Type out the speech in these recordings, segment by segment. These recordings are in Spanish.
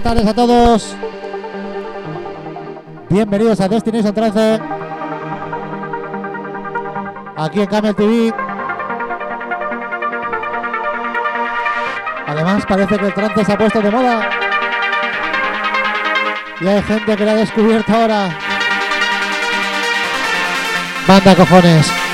buenas tardes a todos. Bienvenidos a Destination 13. Aquí en Camel TV. Además parece que el trance se ha puesto de moda. Y hay gente que lo ha descubierto ahora. Banda cojones.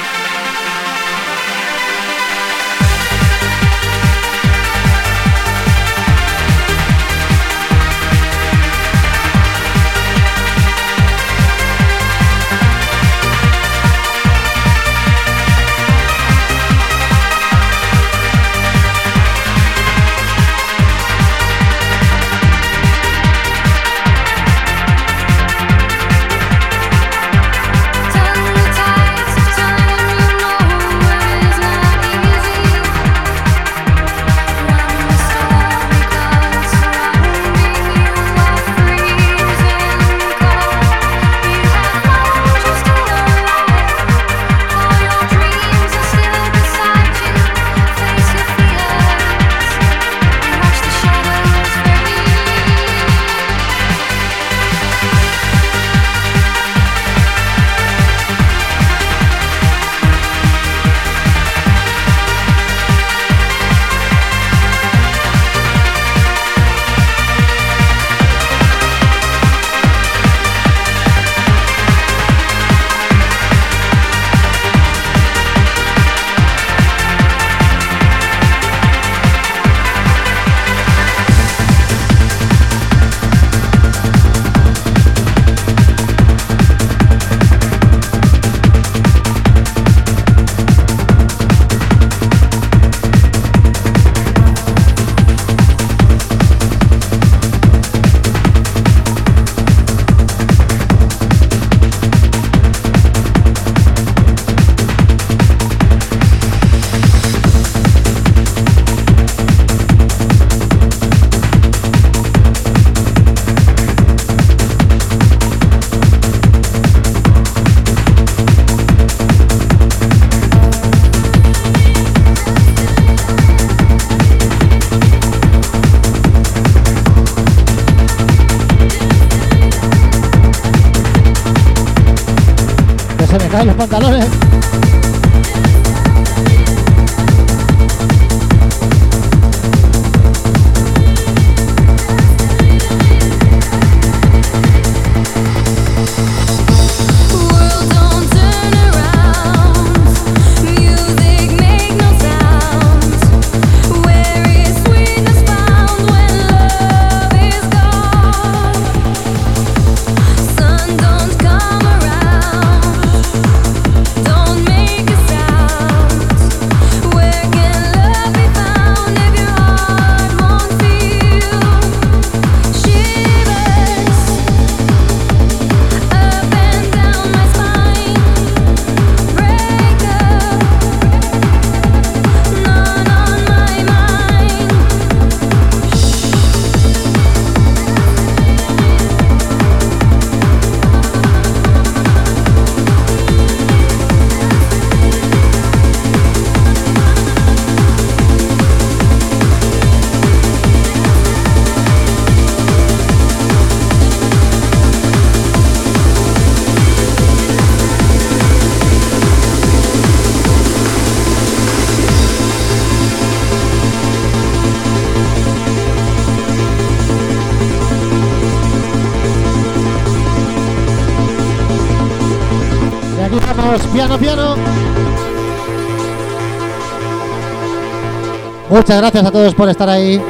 Muchas gracias a todos por estar ahí.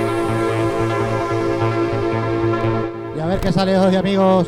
Y a ver qué sale hoy, amigos.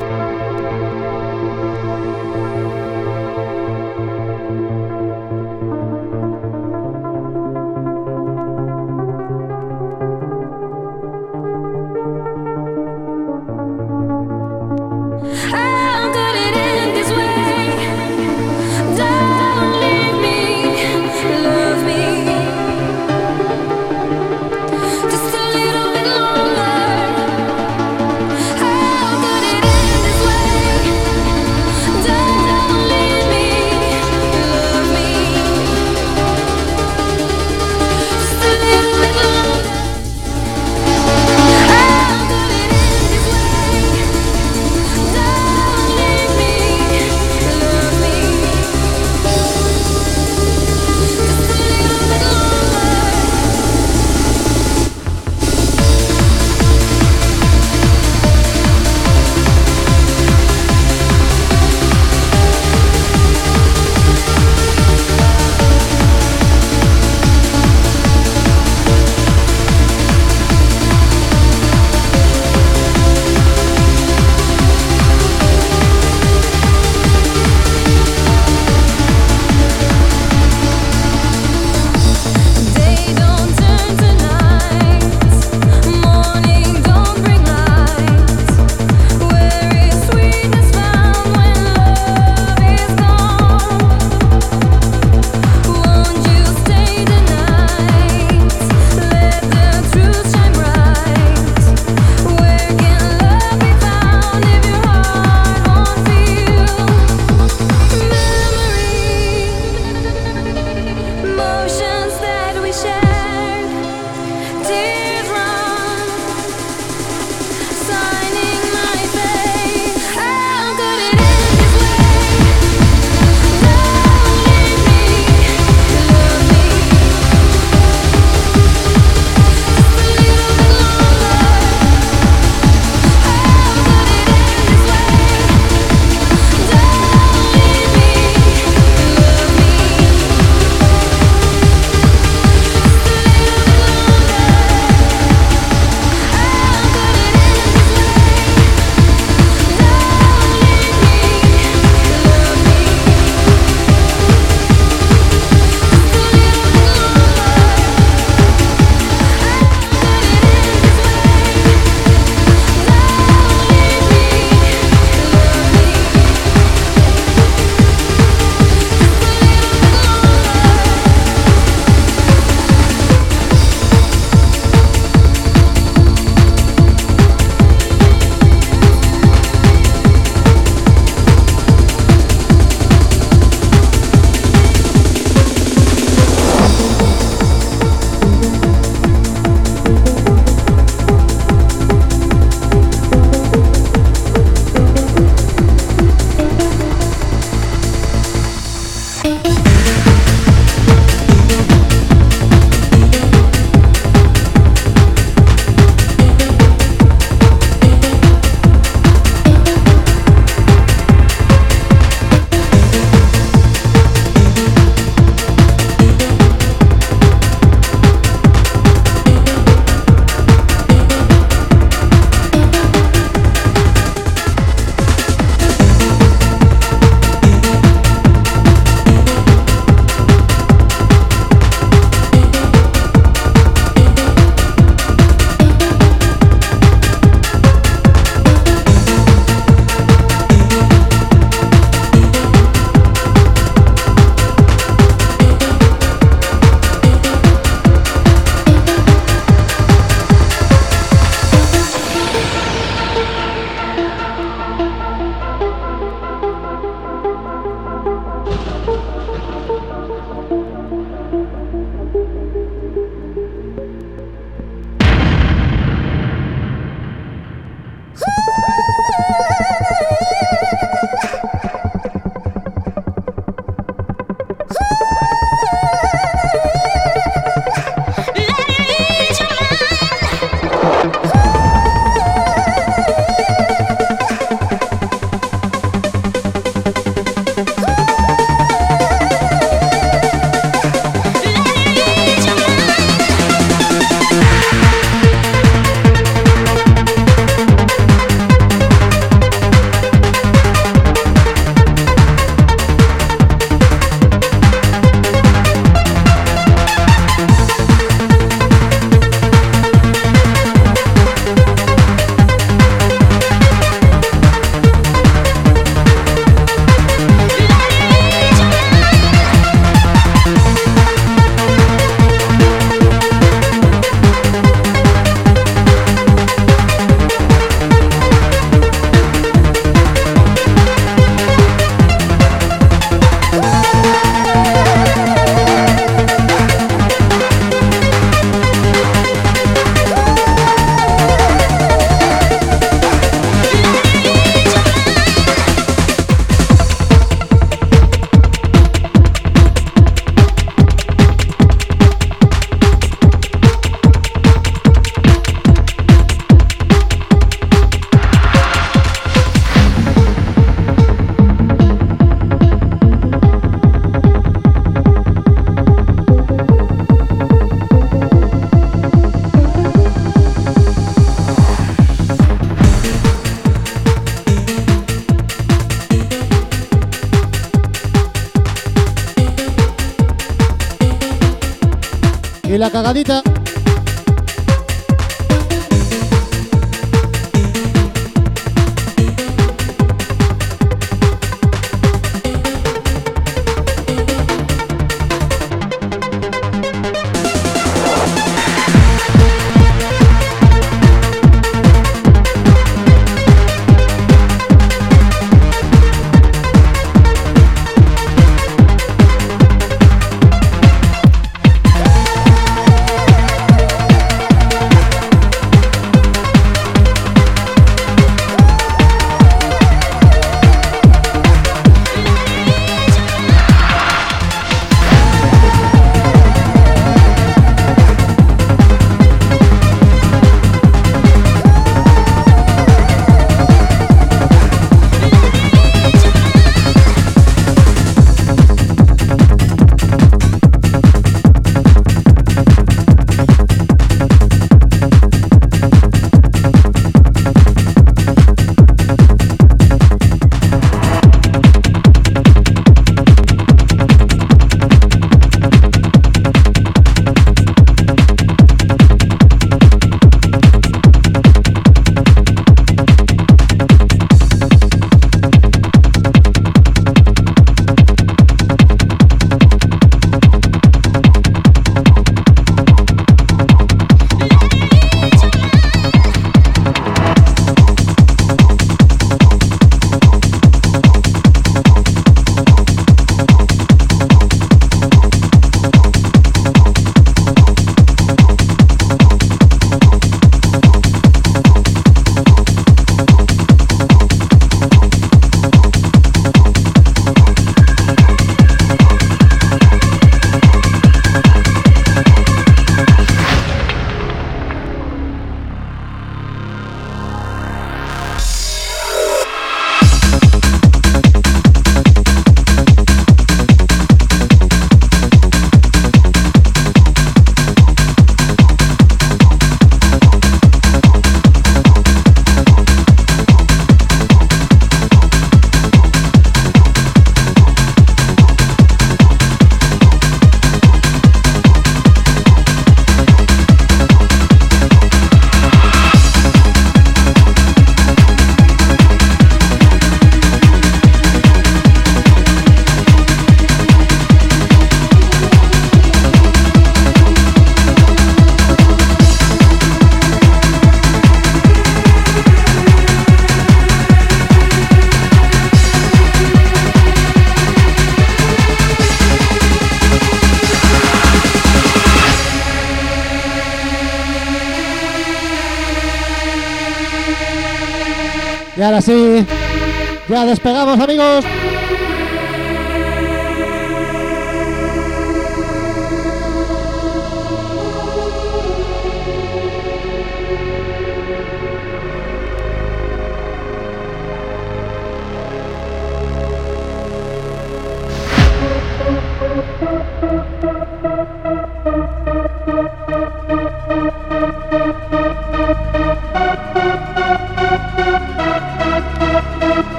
Y la cagadita.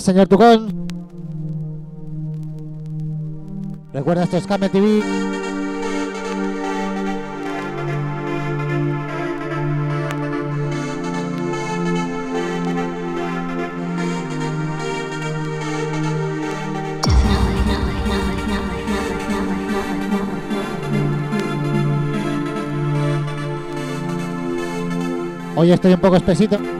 Señor Tucón. Recuerda, esto es Came TV. Hoy estoy un poco espesito.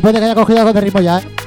Bueno, puede que haya cogido algo de ritmo ya, ¿eh?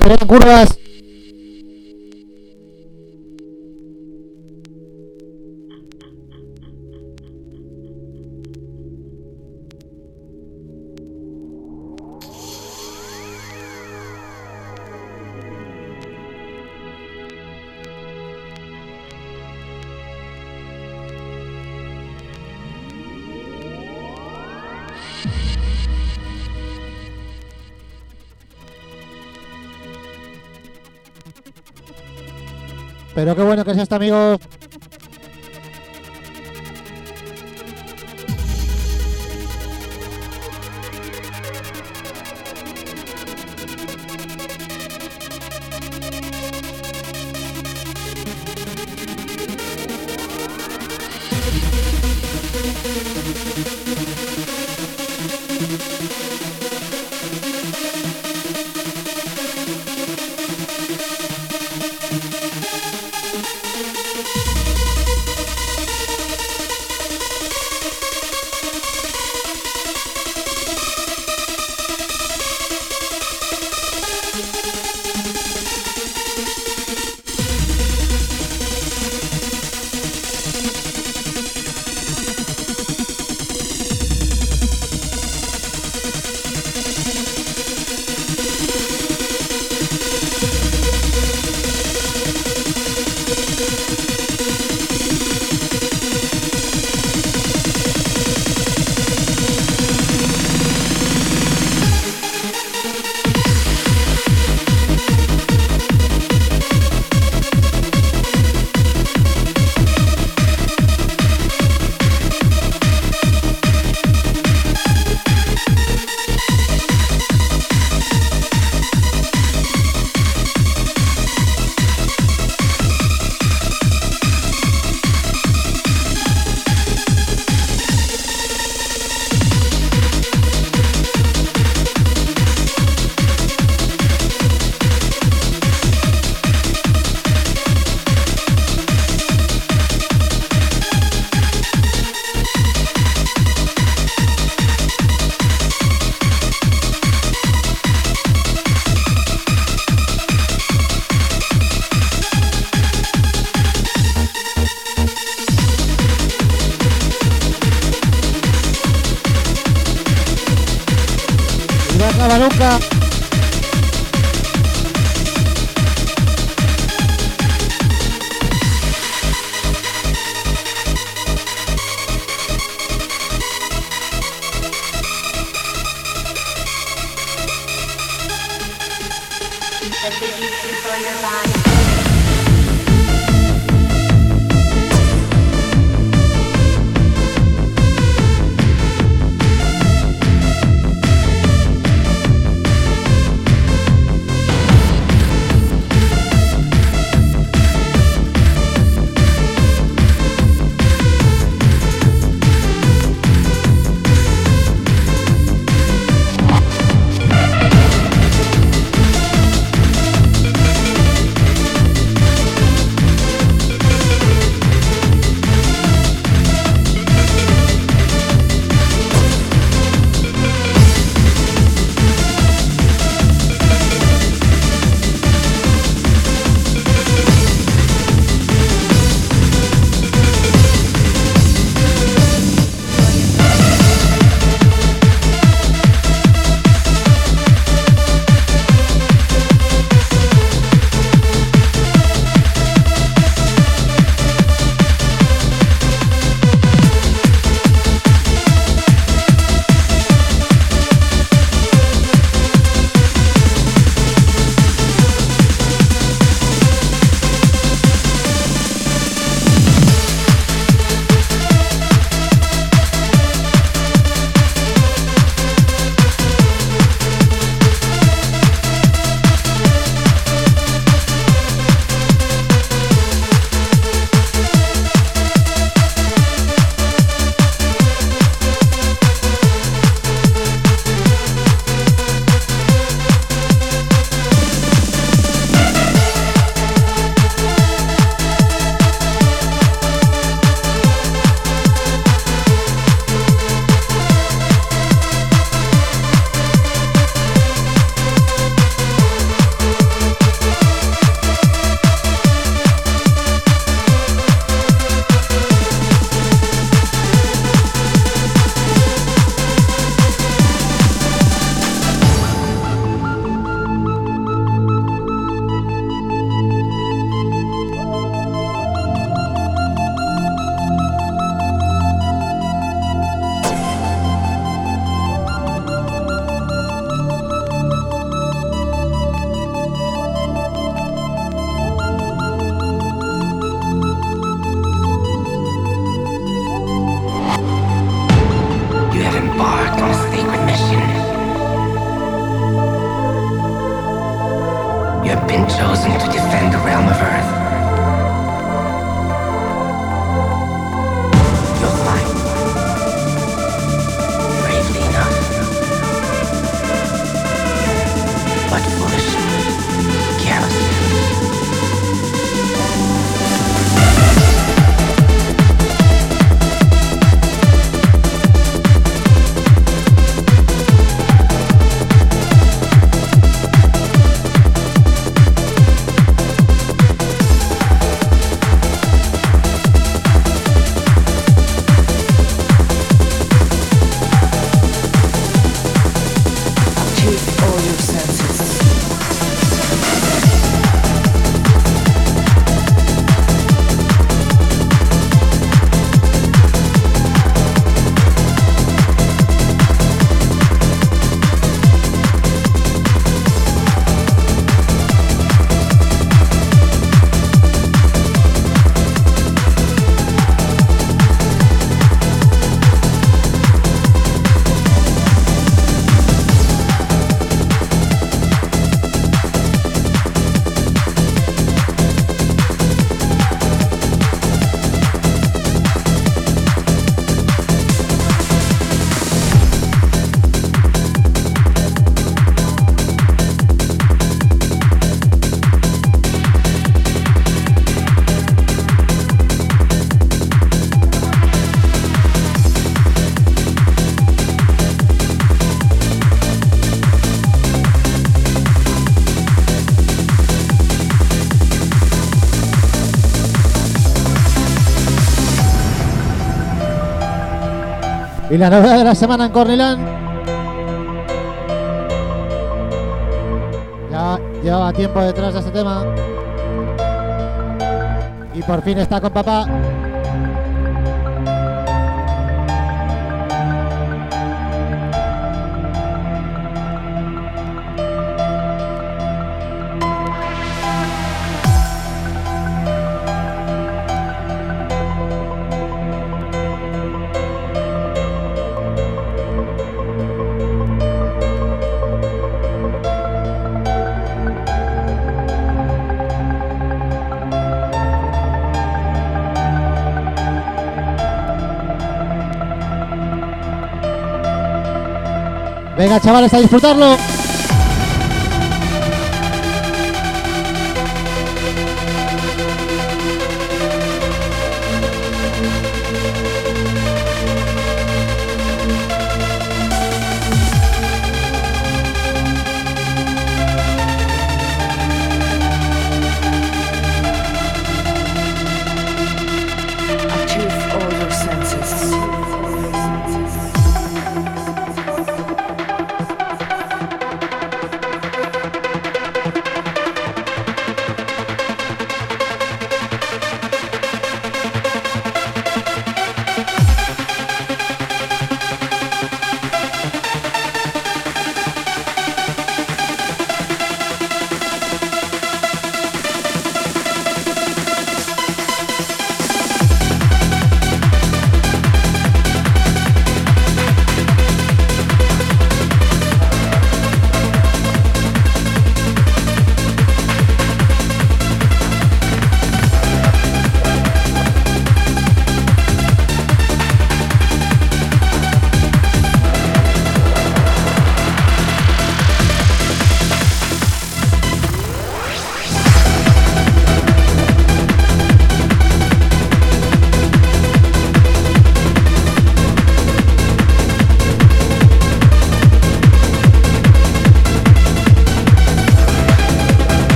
Vienen curvas. Pero qué bueno que es esto, amigos. Y la novedad de la semana en Cornelán. Ya llevaba tiempo detrás de este tema. Y por fin está con papá. Venga, chavales, a disfrutarlo.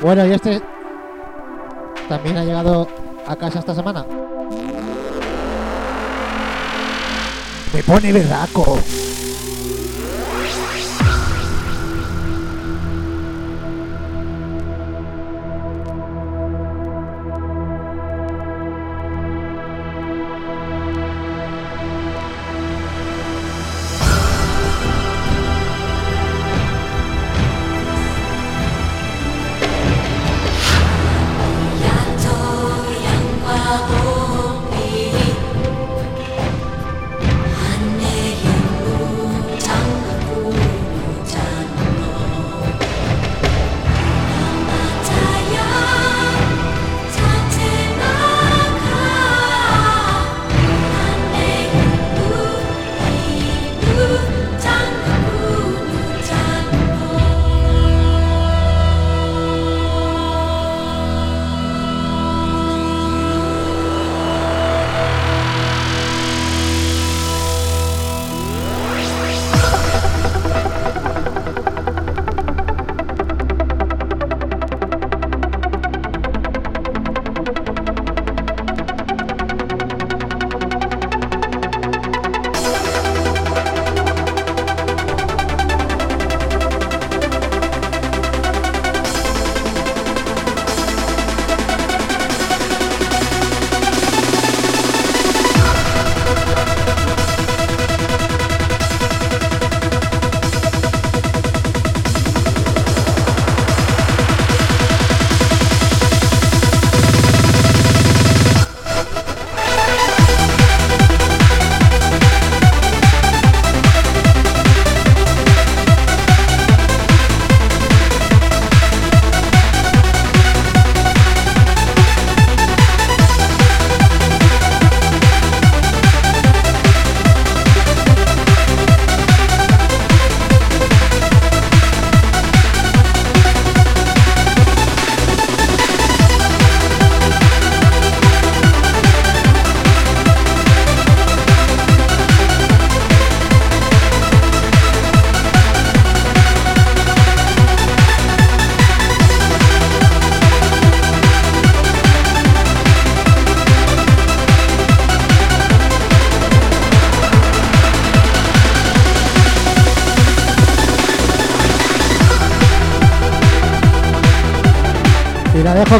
Bueno, y este también ha llegado a casa esta semana. Me pone berraco.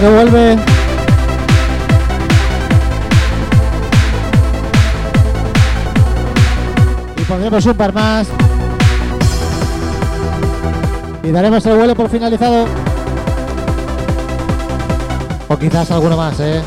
Que vuelve. Y pondremos un par más. Y daremos el vuelo por finalizado. O quizás alguno más, ¿eh?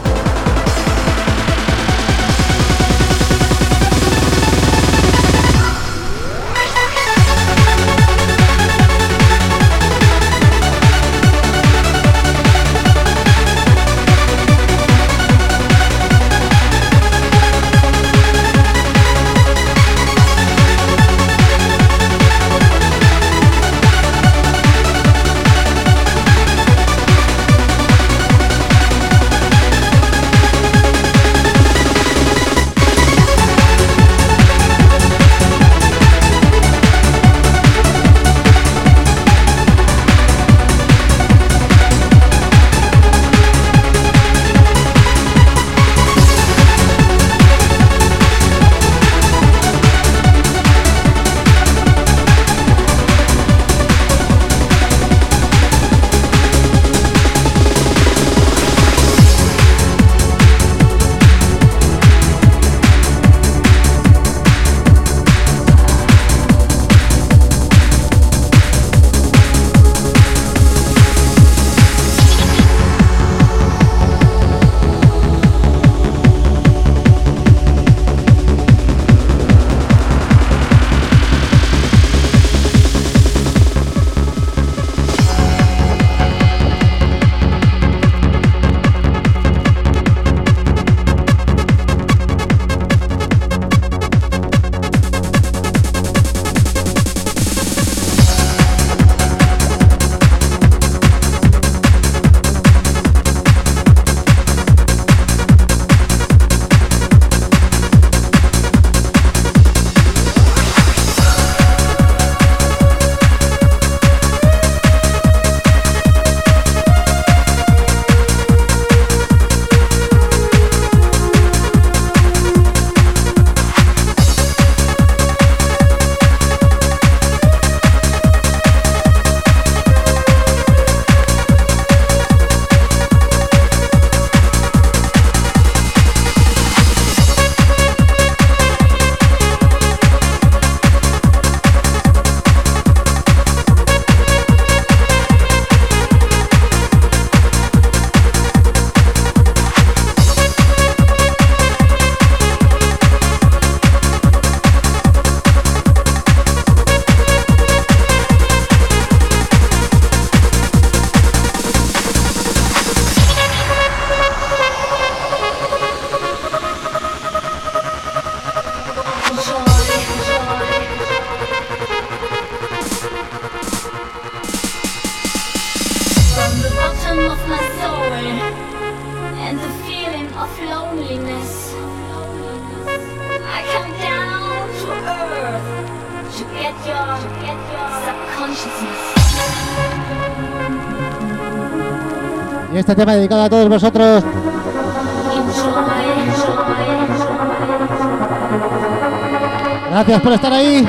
Tema dedicado a todos vosotros. Gracias por estar ahí.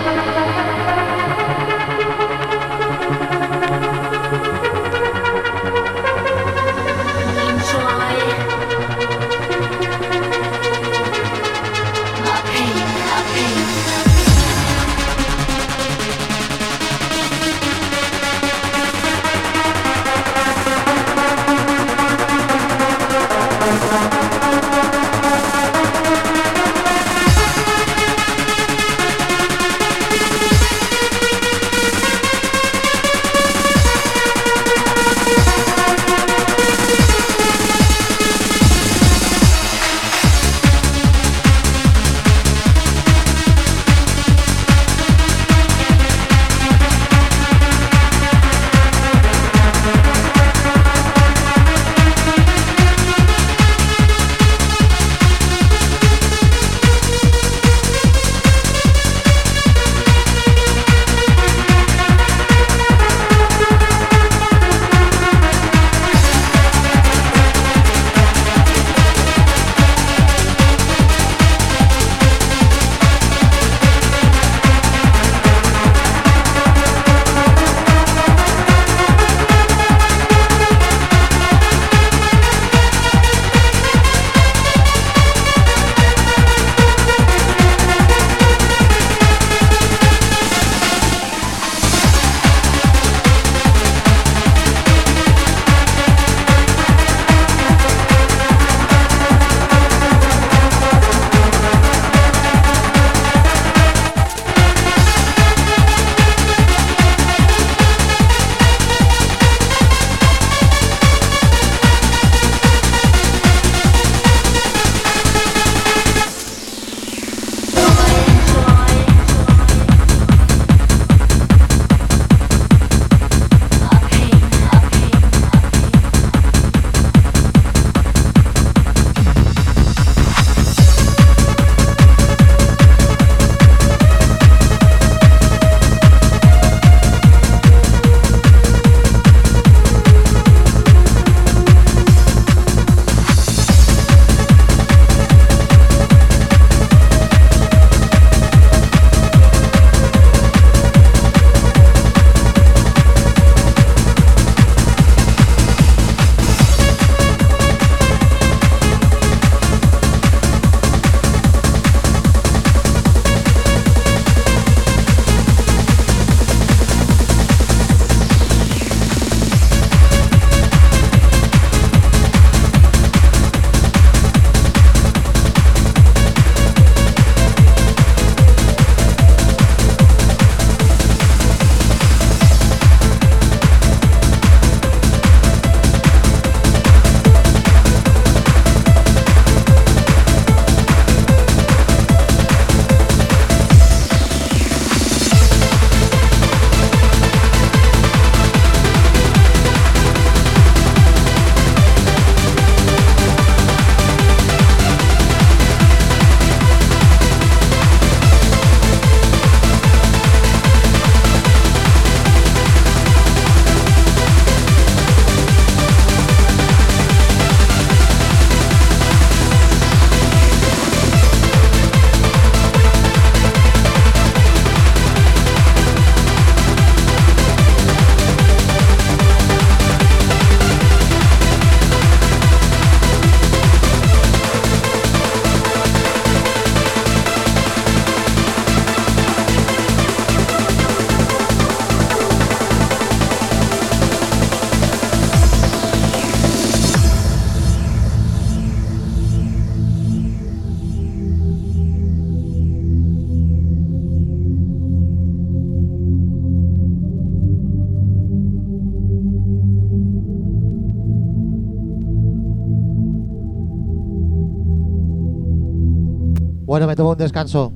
Bueno, me tomo un descanso.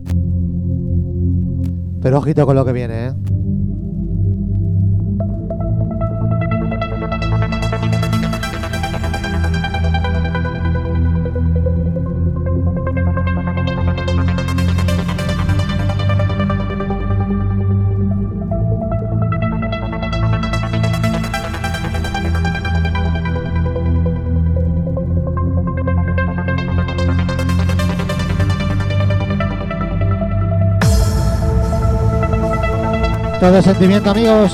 Pero ojito con lo que viene, ¿eh? De sentimiento, amigos.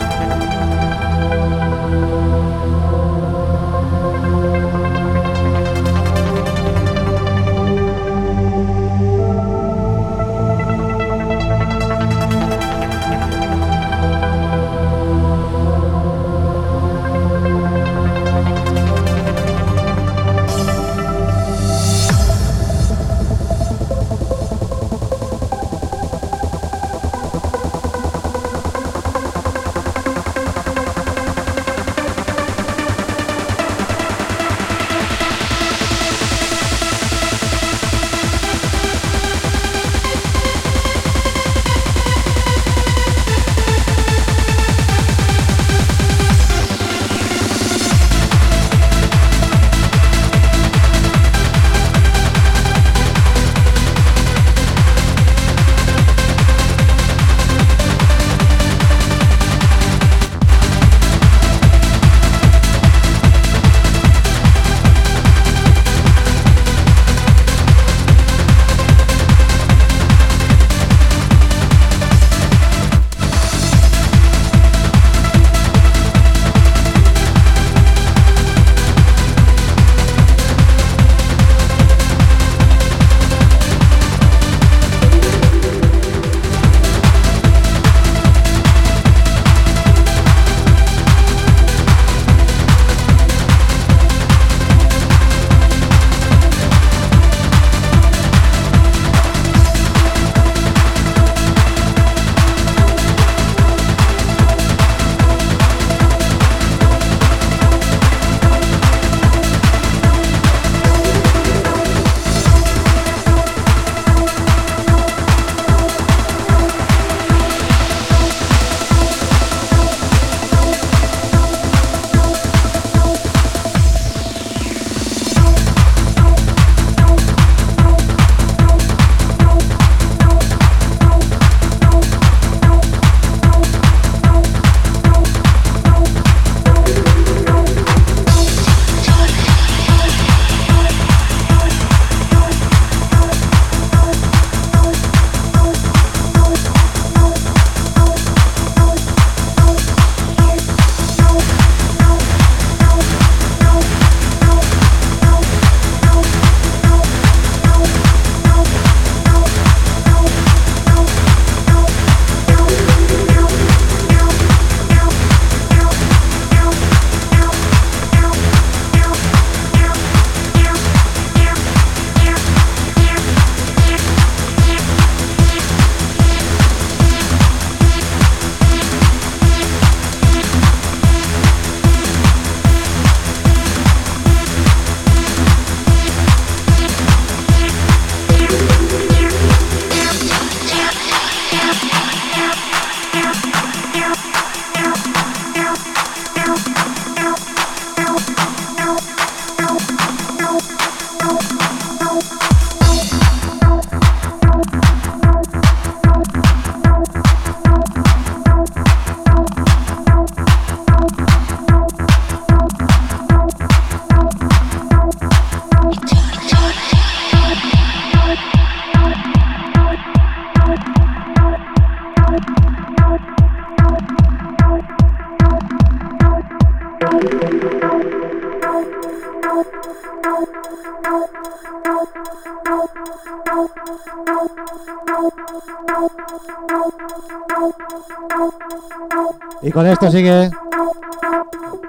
Sigue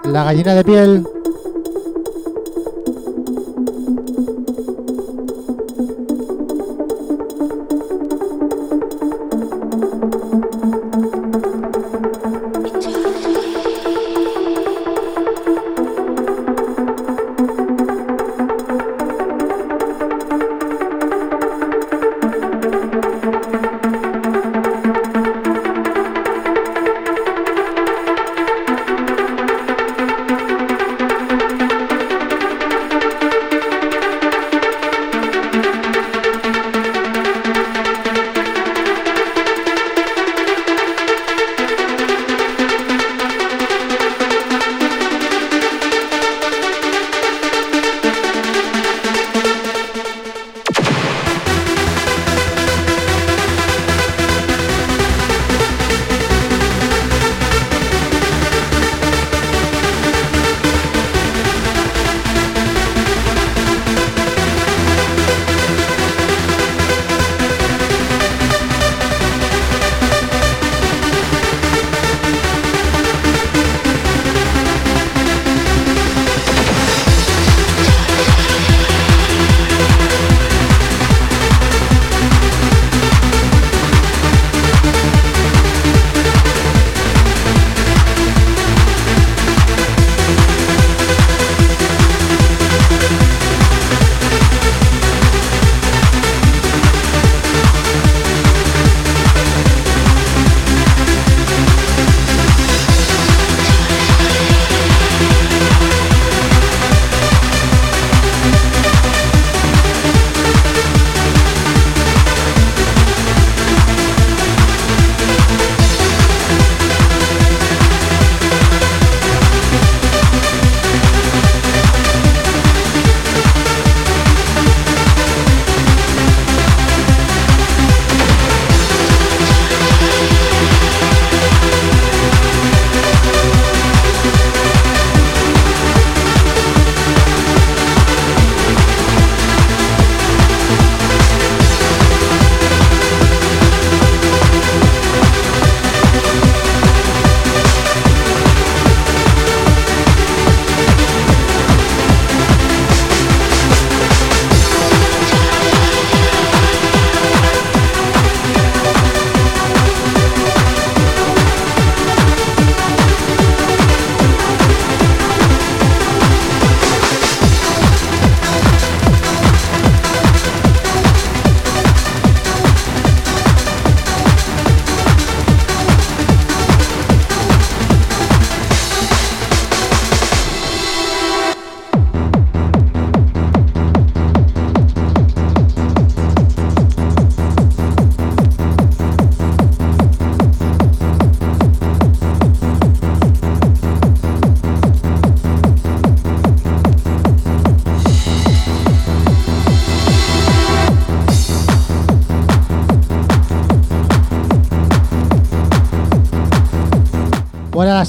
la gallina de piel.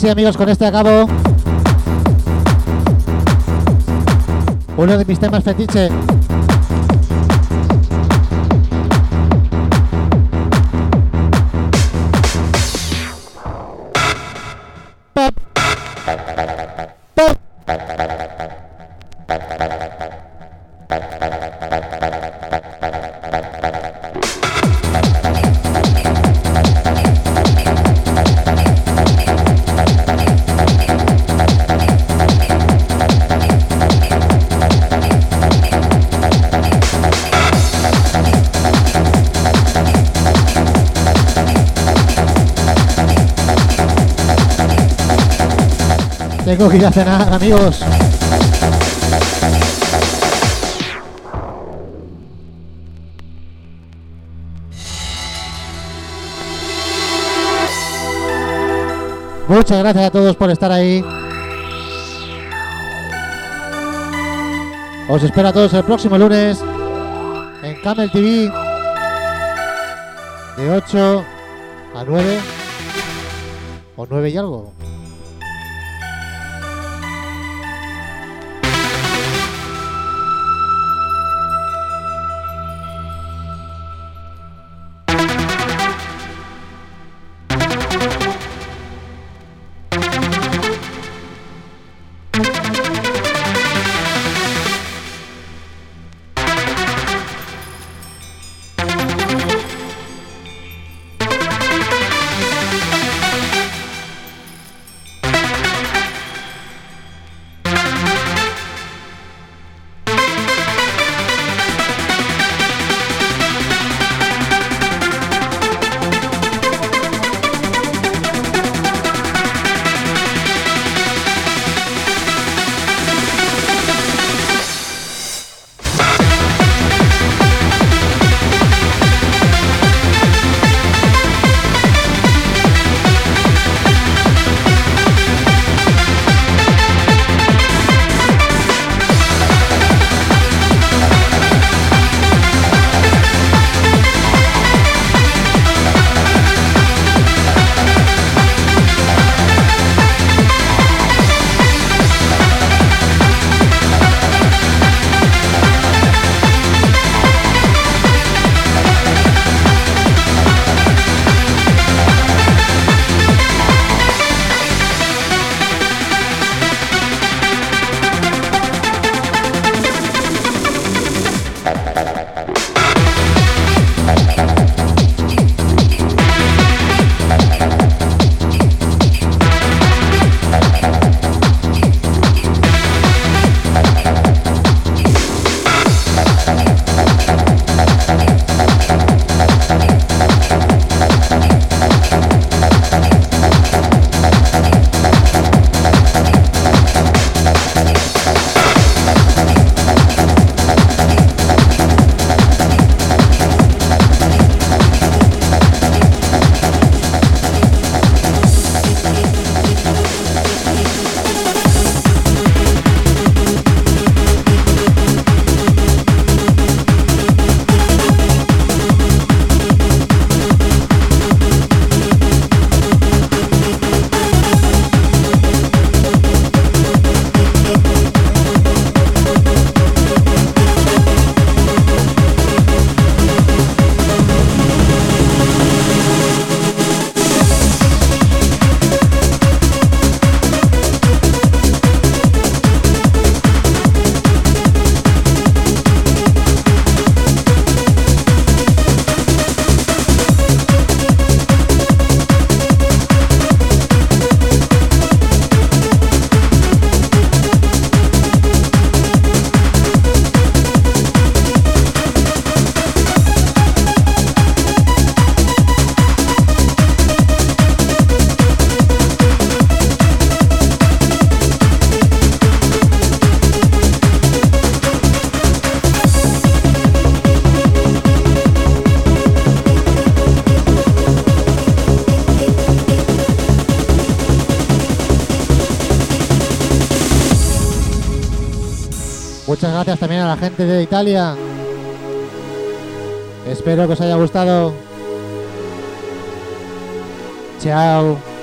Así amigos, con este acabo. Uno de mis temas fetiche. Que ir a cenar, amigos. Muchas gracias a todos por estar ahí. Os espero a todos el próximo lunes en Camel TV de 8 a 9 o 9 y algo. A la gente de Italia. Espero que os haya gustado. Chao.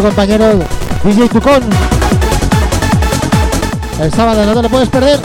Nuestro compañero DJ Tucón. El sábado no te lo puedes perder.